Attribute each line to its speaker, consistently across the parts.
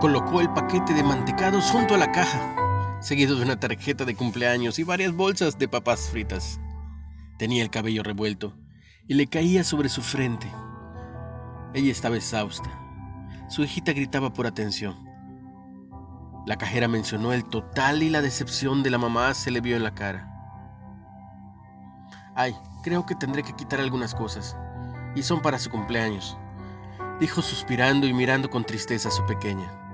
Speaker 1: Colocó el paquete de mantecados junto a la caja, seguido de una tarjeta de cumpleaños y varias bolsas de papas fritas. Tenía el cabello revuelto y le caía sobre su frente. Ella estaba exhausta. Su hijita gritaba por atención. La cajera mencionó el total y la decepción de la mamá se le vio en la cara. Ay, creo que tendré que quitar algunas cosas. Y son para su cumpleaños, dijo suspirando y mirando con tristeza a su pequeña.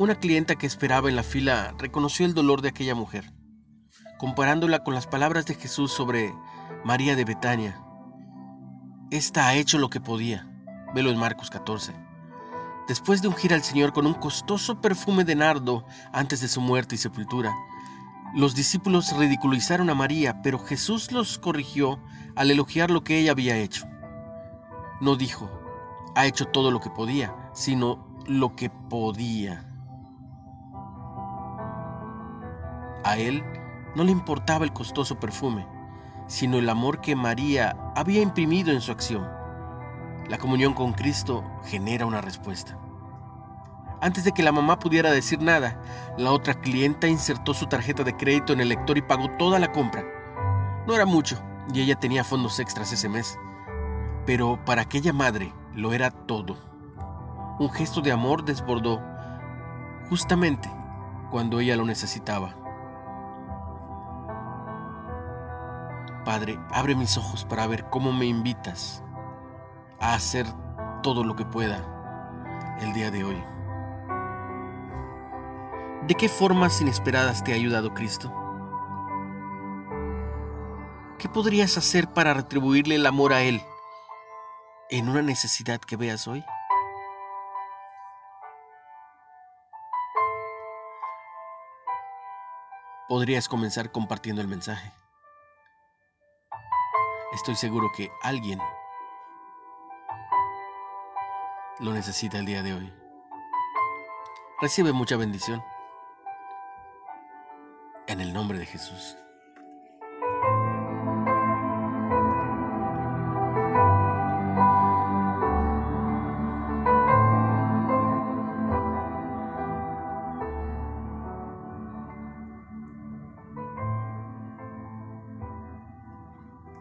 Speaker 1: Una clienta que esperaba en la fila reconoció el dolor de aquella mujer, comparándola con las palabras de Jesús sobre María de Betania. Esta ha hecho lo que podía. Velo en Marcos 14 después de ungir al Señor con un costoso perfume de nardo antes de su muerte y sepultura. Los discípulos ridiculizaron a María, pero Jesús los corrigió al elogiar lo que ella había hecho. No dijo, ha hecho todo lo que podía, sino lo que podía. A él no le importaba el costoso perfume, sino el amor que María había imprimido en su acción. La comunión con Cristo genera una respuesta. Antes de que la mamá pudiera decir nada, la otra clienta insertó su tarjeta de crédito en el lector y pagó toda la compra. No era mucho, y ella tenía fondos extras ese mes. Pero para aquella madre lo era todo. Un gesto de amor desbordó justamente cuando ella lo necesitaba. Padre, abre mis ojos para ver cómo me invitas a hacer todo lo que pueda el día de hoy. ¿De qué formas inesperadas te ha ayudado Cristo? ¿Qué podrías hacer para retribuirle el amor a Él en una necesidad que veas hoy? Podrías comenzar compartiendo el mensaje. Estoy seguro que alguien lo necesita el día de hoy. Recibe mucha bendición. En el nombre de Jesús.